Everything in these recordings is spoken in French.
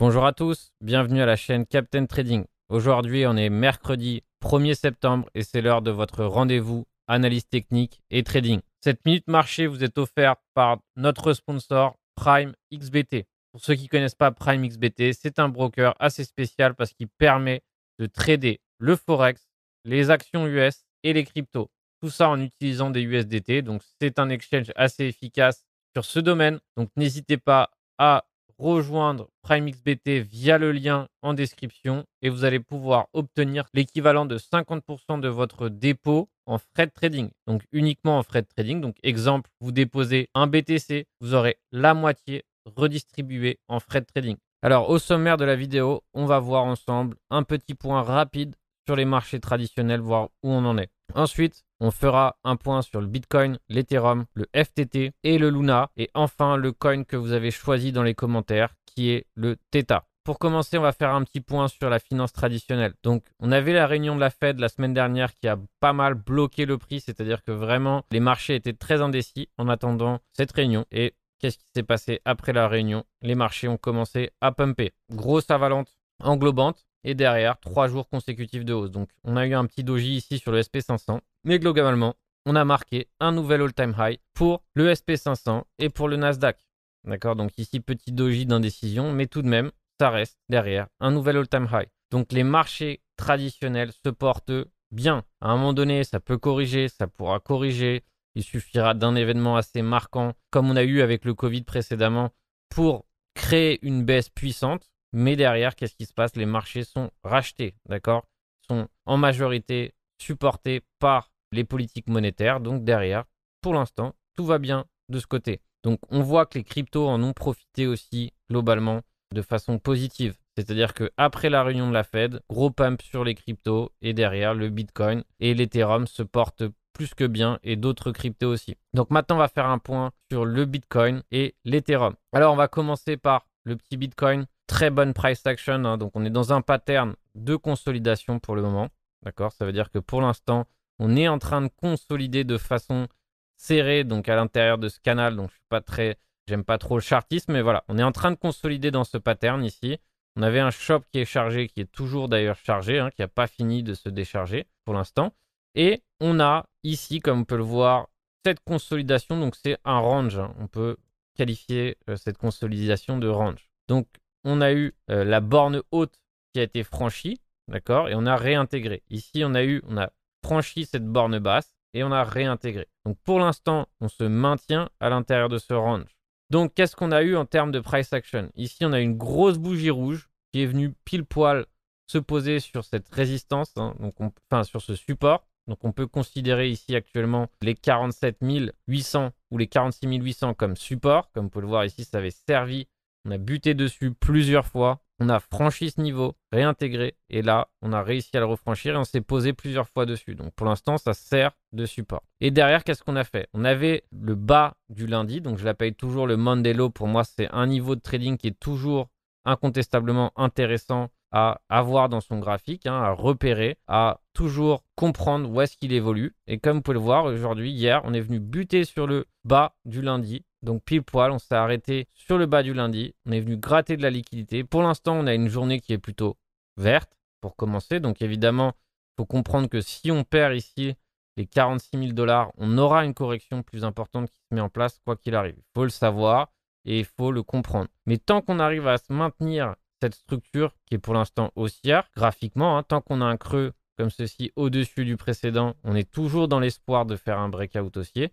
Bonjour à tous, bienvenue à la chaîne Captain Trading. Aujourd'hui, on est mercredi 1er septembre et c'est l'heure de votre rendez-vous analyse technique et trading. Cette minute marché vous est offerte par notre sponsor Prime XBT. Pour ceux qui ne connaissent pas Prime XBT, c'est un broker assez spécial parce qu'il permet de trader le forex, les actions US et les cryptos. Tout ça en utilisant des USDT. Donc c'est un exchange assez efficace sur ce domaine. Donc n'hésitez pas à rejoindre PrimeXBT via le lien en description et vous allez pouvoir obtenir l'équivalent de 50% de votre dépôt en frais de trading. Donc uniquement en frais de trading. Donc exemple, vous déposez un BTC, vous aurez la moitié redistribué en frais de trading. Alors au sommaire de la vidéo, on va voir ensemble un petit point rapide sur les marchés traditionnels, voir où on en est. Ensuite, on fera un point sur le Bitcoin, l'Ethereum, le FTT et le Luna. Et enfin, le coin que vous avez choisi dans les commentaires, qui est le Theta. Pour commencer, on va faire un petit point sur la finance traditionnelle. Donc, on avait la réunion de la Fed la semaine dernière qui a pas mal bloqué le prix, c'est-à-dire que vraiment, les marchés étaient très indécis en attendant cette réunion. Et qu'est-ce qui s'est passé après la réunion? Les marchés ont commencé à pumper. Grosse avalante englobante et derrière, trois jours consécutifs de hausse. Donc, on a eu un petit doji ici sur le SP500, mais globalement, on a marqué un nouvel all-time high pour le SP500 et pour le Nasdaq. D'accord? Donc, ici, petit doji d'indécision, mais tout de même, ça reste derrière un nouvel all-time high. Donc, les marchés traditionnels se portent bien. À un moment donné, ça peut corriger, ça pourra corriger. Il suffira d'un événement assez marquant, comme on a eu avec le Covid précédemment, pour créer une baisse puissante. Mais derrière, qu'est-ce qui se passe? Les marchés sont rachetés, d'accord? Sont en majorité supportés par les politiques monétaires. Donc derrière, pour l'instant, tout va bien de ce côté. Donc on voit que les cryptos en ont profité aussi globalement de façon positive. C'est-à-dire qu'après la réunion de la Fed, gros pump sur les cryptos et derrière le Bitcoin et l'Ethereum se portent plus que bien et d'autres cryptos aussi. Donc maintenant on va faire un point sur le Bitcoin et l'Ethereum. Alors on va commencer par le petit Bitcoin très bonne price action. Hein. donc on est dans un pattern de consolidation pour le moment. D'accord? Ça veut dire que pour l'instant, on est en train de consolider de façon serrée, donc à l'intérieur de ce canal. Donc je suis pas très. J'aime pas trop le chartisme, mais voilà, on est en train de consolider dans ce pattern ici. On avait un shop qui est chargé, qui est toujours d'ailleurs chargé, hein, qui n'a pas fini de se décharger pour l'instant. Et on a ici, comme on peut le voir, cette consolidation. Donc c'est un range. Hein. On peut qualifier euh, cette consolidation de range. Donc on a eu euh, la borne haute qui a été franchie, d'accord, et on a réintégré. Ici, on a eu, on a franchi cette borne basse et on a réintégré. Donc pour l'instant, on se maintient à l'intérieur de ce range. Donc qu'est-ce qu'on a eu en termes de price action? Ici, on a une grosse bougie rouge qui est venue pile poil se poser sur cette résistance, hein, enfin sur ce support. Donc on peut considérer ici actuellement les 47 800 ou les 46 800 comme support. Comme vous pouvez le voir ici, ça avait servi on a buté dessus plusieurs fois. On a franchi ce niveau, réintégré. Et là, on a réussi à le refranchir et on s'est posé plusieurs fois dessus. Donc pour l'instant, ça sert de support. Et derrière, qu'est-ce qu'on a fait? On avait le bas du lundi. Donc je l'appelle toujours le Monday Low. Pour moi, c'est un niveau de trading qui est toujours incontestablement intéressant à avoir dans son graphique, hein, à repérer, à toujours comprendre où est-ce qu'il évolue. Et comme vous pouvez le voir aujourd'hui, hier, on est venu buter sur le bas du lundi. Donc pile poil, on s'est arrêté sur le bas du lundi. On est venu gratter de la liquidité. Pour l'instant, on a une journée qui est plutôt verte pour commencer. Donc évidemment, il faut comprendre que si on perd ici les 46 000 dollars, on aura une correction plus importante qui se met en place quoi qu'il arrive. Il faut le savoir et il faut le comprendre. Mais tant qu'on arrive à se maintenir cette structure qui est pour l'instant haussière, graphiquement, hein, tant qu'on a un creux comme ceci au-dessus du précédent, on est toujours dans l'espoir de faire un breakout haussier.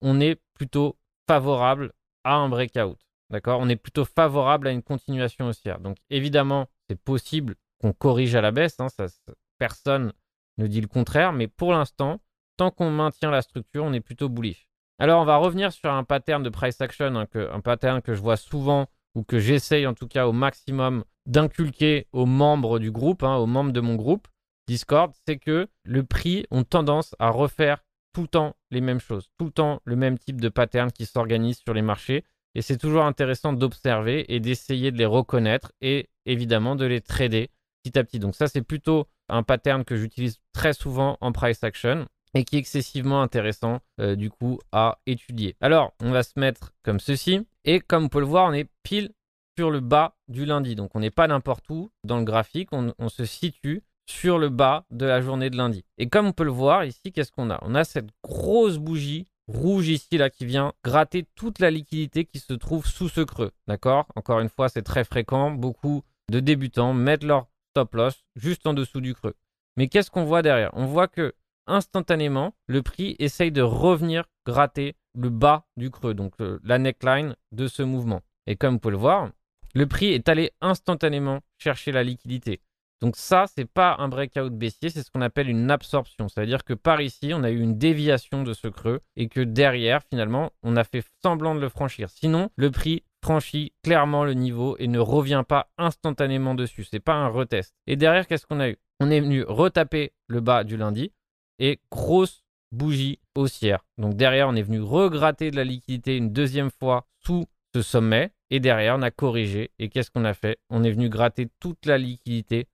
On est plutôt favorable à un breakout. D'accord? On est plutôt favorable à une continuation haussière. Donc évidemment, c'est possible qu'on corrige à la baisse. Hein, ça, personne ne dit le contraire. Mais pour l'instant, tant qu'on maintient la structure, on est plutôt bullish. Alors on va revenir sur un pattern de price action, hein, un pattern que je vois souvent ou que j'essaye en tout cas au maximum d'inculquer aux membres du groupe, hein, aux membres de mon groupe Discord, c'est que le prix ont tendance à refaire tout le temps les mêmes choses, tout le temps le même type de pattern qui s'organise sur les marchés. Et c'est toujours intéressant d'observer et d'essayer de les reconnaître et évidemment de les trader petit à petit. Donc ça, c'est plutôt un pattern que j'utilise très souvent en price action et qui est excessivement intéressant euh, du coup à étudier. Alors, on va se mettre comme ceci et comme vous pouvez le voir, on est pile sur le bas du lundi. Donc on n'est pas n'importe où dans le graphique, on, on, se situe sur le bas de la journée de lundi. Et comme on peut le voir ici, qu'est-ce qu'on a? On a cette grosse bougie rouge ici là qui vient gratter toute la liquidité qui se trouve sous ce creux. D'accord? Encore une fois, c'est très fréquent. Beaucoup de débutants mettent leur stop loss juste en dessous du creux. Mais qu'est-ce qu'on voit derrière? On voit que instantanément, le prix essaye de revenir gratter le bas du creux, donc la neckline de ce mouvement. Et comme vous pouvez le voir, le prix est allé instantanément chercher la liquidité. Donc ça, c'est pas un breakout baissier, c'est ce qu'on appelle une absorption. C'est-à-dire que par ici, on a eu une déviation de ce creux et que derrière, finalement, on a fait semblant de le franchir. Sinon, le prix franchit clairement le niveau et ne revient pas instantanément dessus. C'est pas un retest. Et derrière, qu'est-ce qu'on a eu? On est venu retaper le bas du lundi et grosse bougie haussière. Donc derrière, on est venu regratter de la liquidité une deuxième fois sous ce sommet. Et derrière, on a corrigé. Et qu'est-ce qu'on a fait? On est venu gratter toute la liquidité qui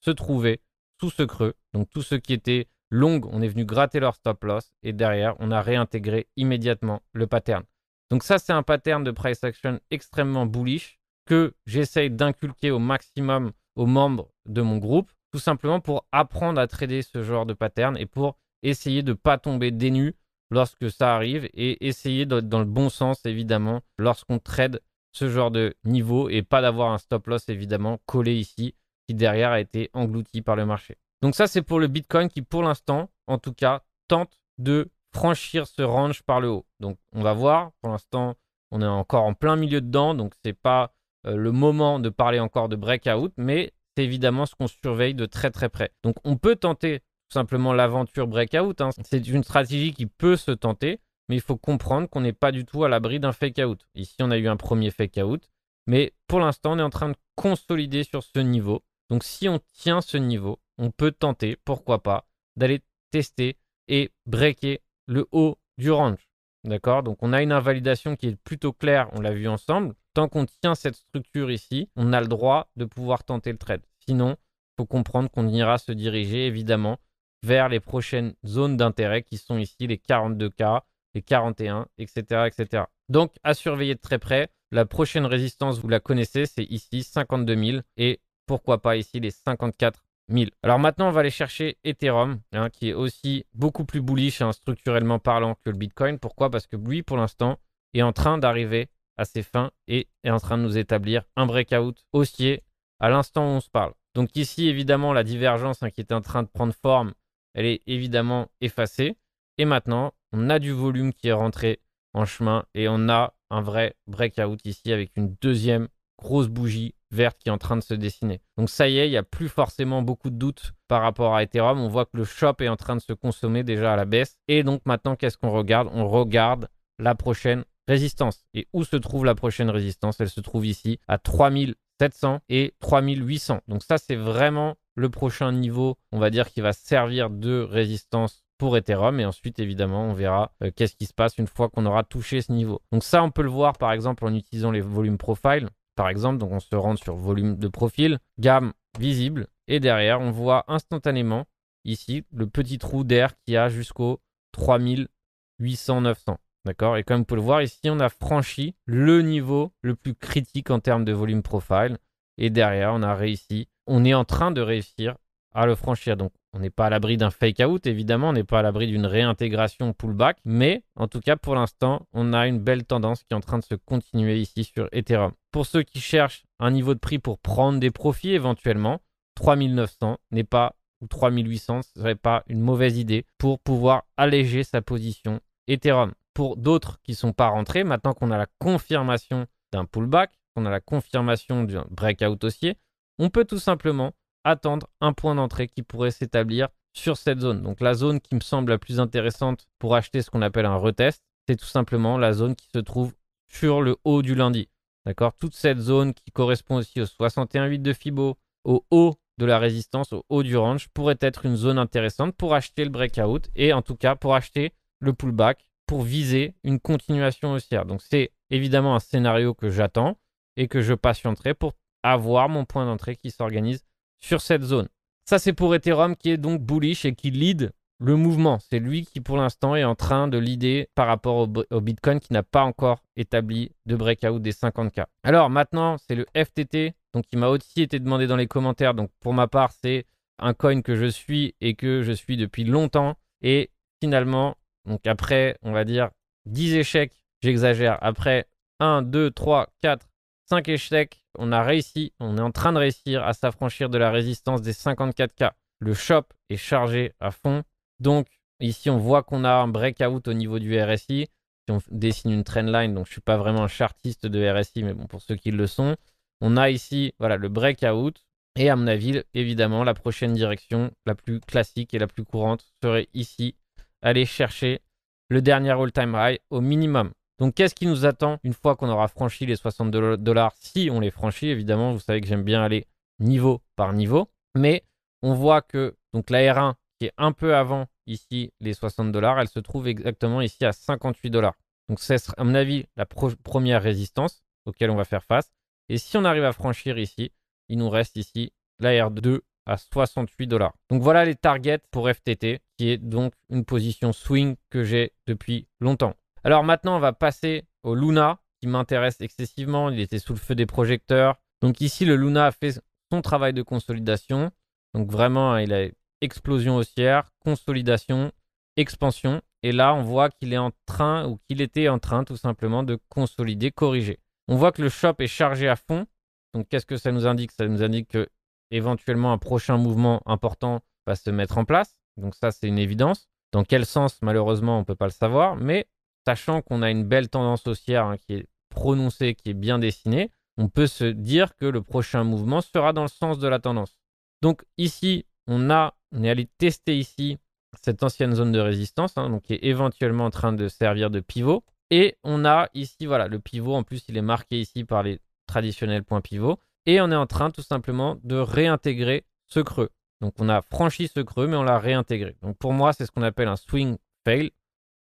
se trouvait sous ce creux. Donc tous ceux qui étaient longs, on est venu gratter leur stop loss. Et derrière, on a réintégré immédiatement le pattern. Donc ça, c'est un pattern de price action extrêmement bullish que j'essaye d'inculquer au maximum aux membres de mon groupe, tout simplement pour apprendre à trader ce genre de pattern et pour essayer de ne pas tomber dénu lorsque ça arrive et essayer d'être dans le bon sens évidemment lorsqu'on trade ce genre de niveau et pas d'avoir un stop loss évidemment collé ici derrière a été englouti par le marché. Donc ça c'est pour le Bitcoin qui pour l'instant en tout cas tente de franchir ce range par le haut. Donc on va voir, pour l'instant on est encore en plein milieu dedans donc c'est pas euh, le moment de parler encore de breakout mais c'est évidemment ce qu'on surveille de très très près. Donc on peut tenter simplement l'aventure breakout. Hein. C'est une stratégie qui peut se tenter, mais il faut comprendre qu'on n'est pas du tout à l'abri d'un fake out. Ici, on a eu un premier fake out, mais pour l'instant, on est en train de consolider sur ce niveau. Donc, si on tient ce niveau, on peut tenter, pourquoi pas, d'aller tester et breaker le haut du range. D'accord? Donc, on a une invalidation qui est plutôt claire, on l'a vu ensemble. Tant qu'on tient cette structure ici, on a le droit de pouvoir tenter le trade. Sinon, il faut comprendre qu'on ira se diriger évidemment vers les prochaines zones d'intérêt qui sont ici les 42K, les 41, etc., etc. Donc à surveiller de très près. La prochaine résistance, vous la connaissez, c'est ici 52 000 et pourquoi pas ici les 54 000. Alors maintenant, on va aller chercher Ethereum, hein, qui est aussi beaucoup plus bullish hein, structurellement parlant que le Bitcoin. Pourquoi? Parce que lui, pour l'instant, est en train d'arriver à ses fins et est en train de nous établir un breakout haussier à l'instant où on se parle. Donc ici, évidemment, la divergence hein, qui est en train de prendre forme elle est évidemment effacée. Et maintenant, on a du volume qui est rentré en chemin et on a un vrai breakout ici avec une deuxième grosse bougie verte qui est en train de se dessiner. Donc ça y est, il n'y a plus forcément beaucoup de doutes par rapport à Ethereum. On voit que le shop est en train de se consommer déjà à la baisse. Et donc maintenant, qu'est-ce qu'on regarde? On regarde la prochaine résistance. Et où se trouve la prochaine résistance? Elle se trouve ici à 3700 et 3800. Donc ça, c'est vraiment le prochain niveau, on va dire, qui va servir de résistance pour Ethereum. Et ensuite, évidemment, on verra euh, qu'est-ce qui se passe une fois qu'on aura touché ce niveau. Donc ça, on peut le voir, par exemple, en utilisant les volumes profile. Par exemple, donc on se rend sur volume de profil, gamme visible. Et derrière, on voit instantanément ici le petit trou d'air qui a jusqu'au 3800-900. D'accord? Et comme vous pouvez le voir ici, on a franchi le niveau le plus critique en termes de volume profile. Et derrière, on a réussi on est en train de réussir à le franchir. Donc, on n'est pas à l'abri d'un fake out, évidemment, on n'est pas à l'abri d'une réintégration pullback, mais en tout cas, pour l'instant, on a une belle tendance qui est en train de se continuer ici sur Ethereum. Pour ceux qui cherchent un niveau de prix pour prendre des profits éventuellement, 3900 n'est pas, ou 3800, ce serait pas une mauvaise idée pour pouvoir alléger sa position Ethereum. Pour d'autres qui ne sont pas rentrés, maintenant qu'on a la confirmation d'un pullback, qu'on a la confirmation d'un breakout haussier, on peut tout simplement attendre un point d'entrée qui pourrait s'établir sur cette zone. Donc la zone qui me semble la plus intéressante pour acheter ce qu'on appelle un retest, c'est tout simplement la zone qui se trouve sur le haut du lundi. D'accord? Toute cette zone qui correspond aussi au 61,8 de Fibo, au haut de la résistance, au haut du range, pourrait être une zone intéressante pour acheter le breakout et en tout cas pour acheter le pullback pour viser une continuation haussière. Donc c'est évidemment un scénario que j'attends et que je patienterai pour avoir mon point d'entrée qui s'organise sur cette zone. Ça, c'est pour Ethereum qui est donc bullish et qui lead le mouvement. C'est lui qui, pour l'instant, est en train de l'idée par rapport au, Bitcoin qui n'a pas encore établi de breakout des 50K. Alors maintenant, c'est le FTT. Donc, il m'a aussi été demandé dans les commentaires. Donc, pour ma part, c'est un coin que je suis et que je suis depuis longtemps. Et finalement, donc après, on va dire 10 échecs, j'exagère. Après 1, 2, 3, 4, 5 échecs, on a réussi, on est en train de réussir à s'affranchir de la résistance des 54K. Le shop est chargé à fond. Donc ici, on voit qu'on a un breakout au niveau du RSI. Si on dessine une trendline, donc je ne suis pas vraiment un chartiste de RSI, mais bon, pour ceux qui le sont, on a ici voilà, le breakout. Et à mon avis, évidemment, la prochaine direction, la plus classique et la plus courante, serait ici, aller chercher le dernier all-time high au minimum. Donc, qu'est-ce qui nous attend une fois qu'on aura franchi les 62 dollars? Si on les franchit, évidemment, vous savez que j'aime bien aller niveau par niveau. Mais on voit que donc la R1 qui est un peu avant ici les 60 dollars, elle se trouve exactement ici à 58 dollars. Donc c'est à mon avis la première résistance auquel on va faire face. Et si on arrive à franchir ici, il nous reste ici la R2 à 68 dollars. Donc voilà les targets pour FTT, qui est donc une position swing que j'ai depuis longtemps. Alors maintenant, on va passer au Luna, qui m'intéresse excessivement. Il était sous le feu des projecteurs. Donc ici, le Luna a fait son travail de consolidation. Donc vraiment, il a explosion haussière, consolidation, expansion. Et là, on voit qu'il est en train, ou qu'il était en train tout simplement de consolider, corriger. On voit que le shop est chargé à fond. Donc qu'est-ce que ça nous indique? Ça nous indique que éventuellement un prochain mouvement important va se mettre en place. Donc ça, c'est une évidence. Dans quel sens, malheureusement, on ne peut pas le savoir. Mais sachant qu'on a une belle tendance haussière hein, qui est prononcée, qui est bien dessinée, on peut se dire que le prochain mouvement sera dans le sens de la tendance. Donc ici, on, a, on est allé tester ici cette ancienne zone de résistance, hein, donc qui est éventuellement en train de servir de pivot. Et on a ici, voilà, le pivot, en plus, il est marqué ici par les traditionnels points pivots. Et on est en train tout simplement de réintégrer ce creux. Donc on a franchi ce creux, mais on l'a réintégré. Donc pour moi, c'est ce qu'on appelle un swing fail.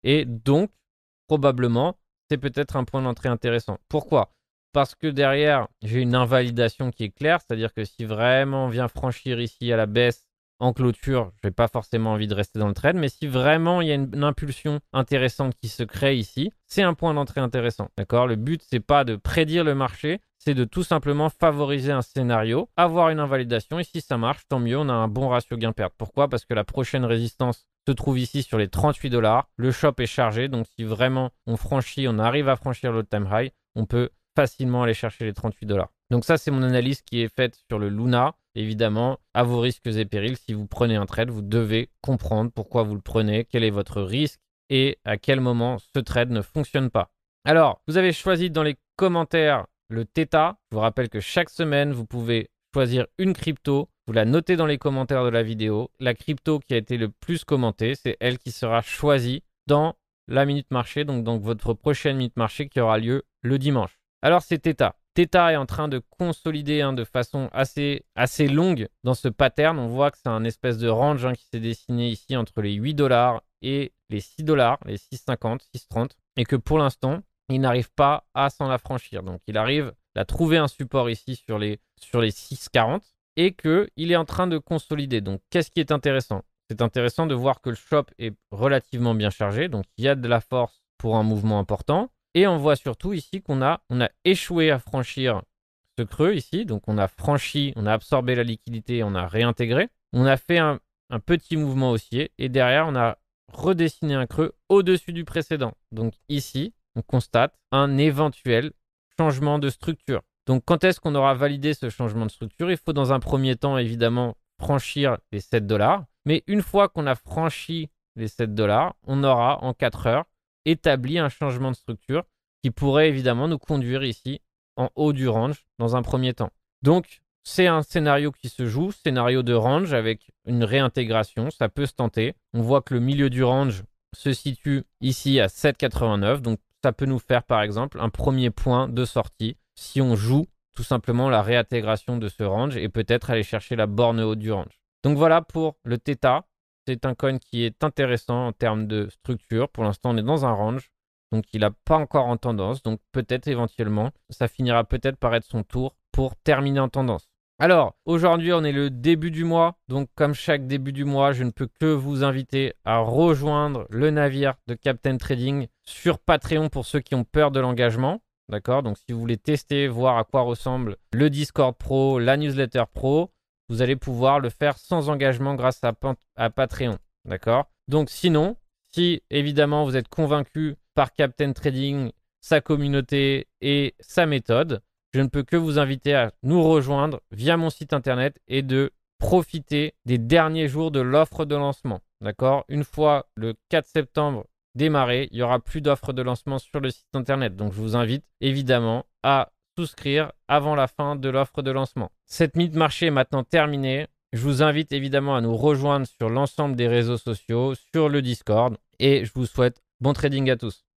Et donc, probablement, c'est peut-être un point d'entrée intéressant. Pourquoi? Parce que derrière, j'ai une invalidation qui est claire, c'est-à-dire que si vraiment on vient franchir ici à la baisse en clôture, je n'ai pas forcément envie de rester dans le trade, mais si vraiment il y a une, impulsion intéressante qui se crée ici, c'est un point d'entrée intéressant. D'accord? Le but, c'est pas de prédire le marché, c'est de tout simplement favoriser un scénario, avoir une invalidation, et si ça marche, tant mieux, on a un bon ratio gain-perte. Pourquoi? Parce que la prochaine résistance se trouve ici sur les 38 dollars. Le shop est chargé, donc si vraiment on franchit, on arrive à franchir le time high, on peut facilement aller chercher les 38 dollars. Donc ça, c'est mon analyse qui est faite sur le Luna. Évidemment, à vos risques et périls, si vous prenez un trade, vous devez comprendre pourquoi vous le prenez, quel est votre risque et à quel moment ce trade ne fonctionne pas. Alors, vous avez choisi dans les commentaires le Theta. Je vous rappelle que chaque semaine, vous pouvez choisir une crypto. Vous la notez dans les commentaires de la vidéo. La crypto qui a été le plus commentée, c'est elle qui sera choisie dans la minute marché, donc dans votre prochaine minute marché qui aura lieu le dimanche. Alors, c'est Theta. Theta est en train de consolider hein, de façon assez, assez longue dans ce pattern. On voit que c'est un espèce de range hein, qui s'est dessiné ici entre les 8 dollars et les 6 dollars, les 6,50, 6,30, et que pour l'instant, il n'arrive pas à s'en affranchir. Donc il arrive à trouver un support ici sur les, sur les 6,40 et qu'il est en train de consolider. Donc qu'est-ce qui est intéressant? C'est intéressant de voir que le shop est relativement bien chargé, donc il y a de la force pour un mouvement important. Et on voit surtout ici qu'on a, on a échoué à franchir ce creux ici. Donc on a franchi, on a absorbé la liquidité, on a réintégré. On a fait un, un petit mouvement haussier et derrière on a redessiné un creux au-dessus du précédent. Donc ici, on constate un éventuel changement de structure. Donc quand est-ce qu'on aura validé ce changement de structure? Il faut dans un premier temps évidemment franchir les 7 dollars. Mais une fois qu'on a franchi les 7 dollars, on aura en 4 heures établi un changement de structure qui pourrait évidemment nous conduire ici en haut du range dans un premier temps. Donc, c'est un scénario qui se joue, scénario de range avec une réintégration, ça peut se tenter. On voit que le milieu du range se situe ici à 7,89, donc ça peut nous faire par exemple un premier point de sortie si on joue tout simplement la réintégration de ce range et peut-être aller chercher la borne haute du range. Donc voilà pour le Theta. C'est un coin qui est intéressant en termes de structure. Pour l'instant, on est dans un range. Donc, il n'a pas encore en tendance. Donc, peut-être éventuellement, ça finira peut-être par être son tour pour terminer en tendance. Alors, aujourd'hui, on est le début du mois. Donc, comme chaque début du mois, je ne peux que vous inviter à rejoindre le navire de Captain Trading sur Patreon pour ceux qui ont peur de l'engagement. D'accord Donc, si vous voulez tester, voir à quoi ressemble le Discord Pro, la newsletter Pro, vous allez pouvoir le faire sans engagement grâce à, Patreon. D'accord Donc, sinon, si évidemment vous êtes convaincu par Captain Trading, sa communauté et sa méthode, je ne peux que vous inviter à nous rejoindre via mon site internet et de profiter des derniers jours de l'offre de lancement. D'accord Une fois le 4 septembre démarré, il n'y aura plus d'offre de lancement sur le site internet. Donc je vous invite évidemment à souscrire avant la fin de l'offre de lancement. Cette mise marché est maintenant terminée. Je vous invite évidemment à nous rejoindre sur l'ensemble des réseaux sociaux, sur le Discord, et je vous souhaite bon trading à tous.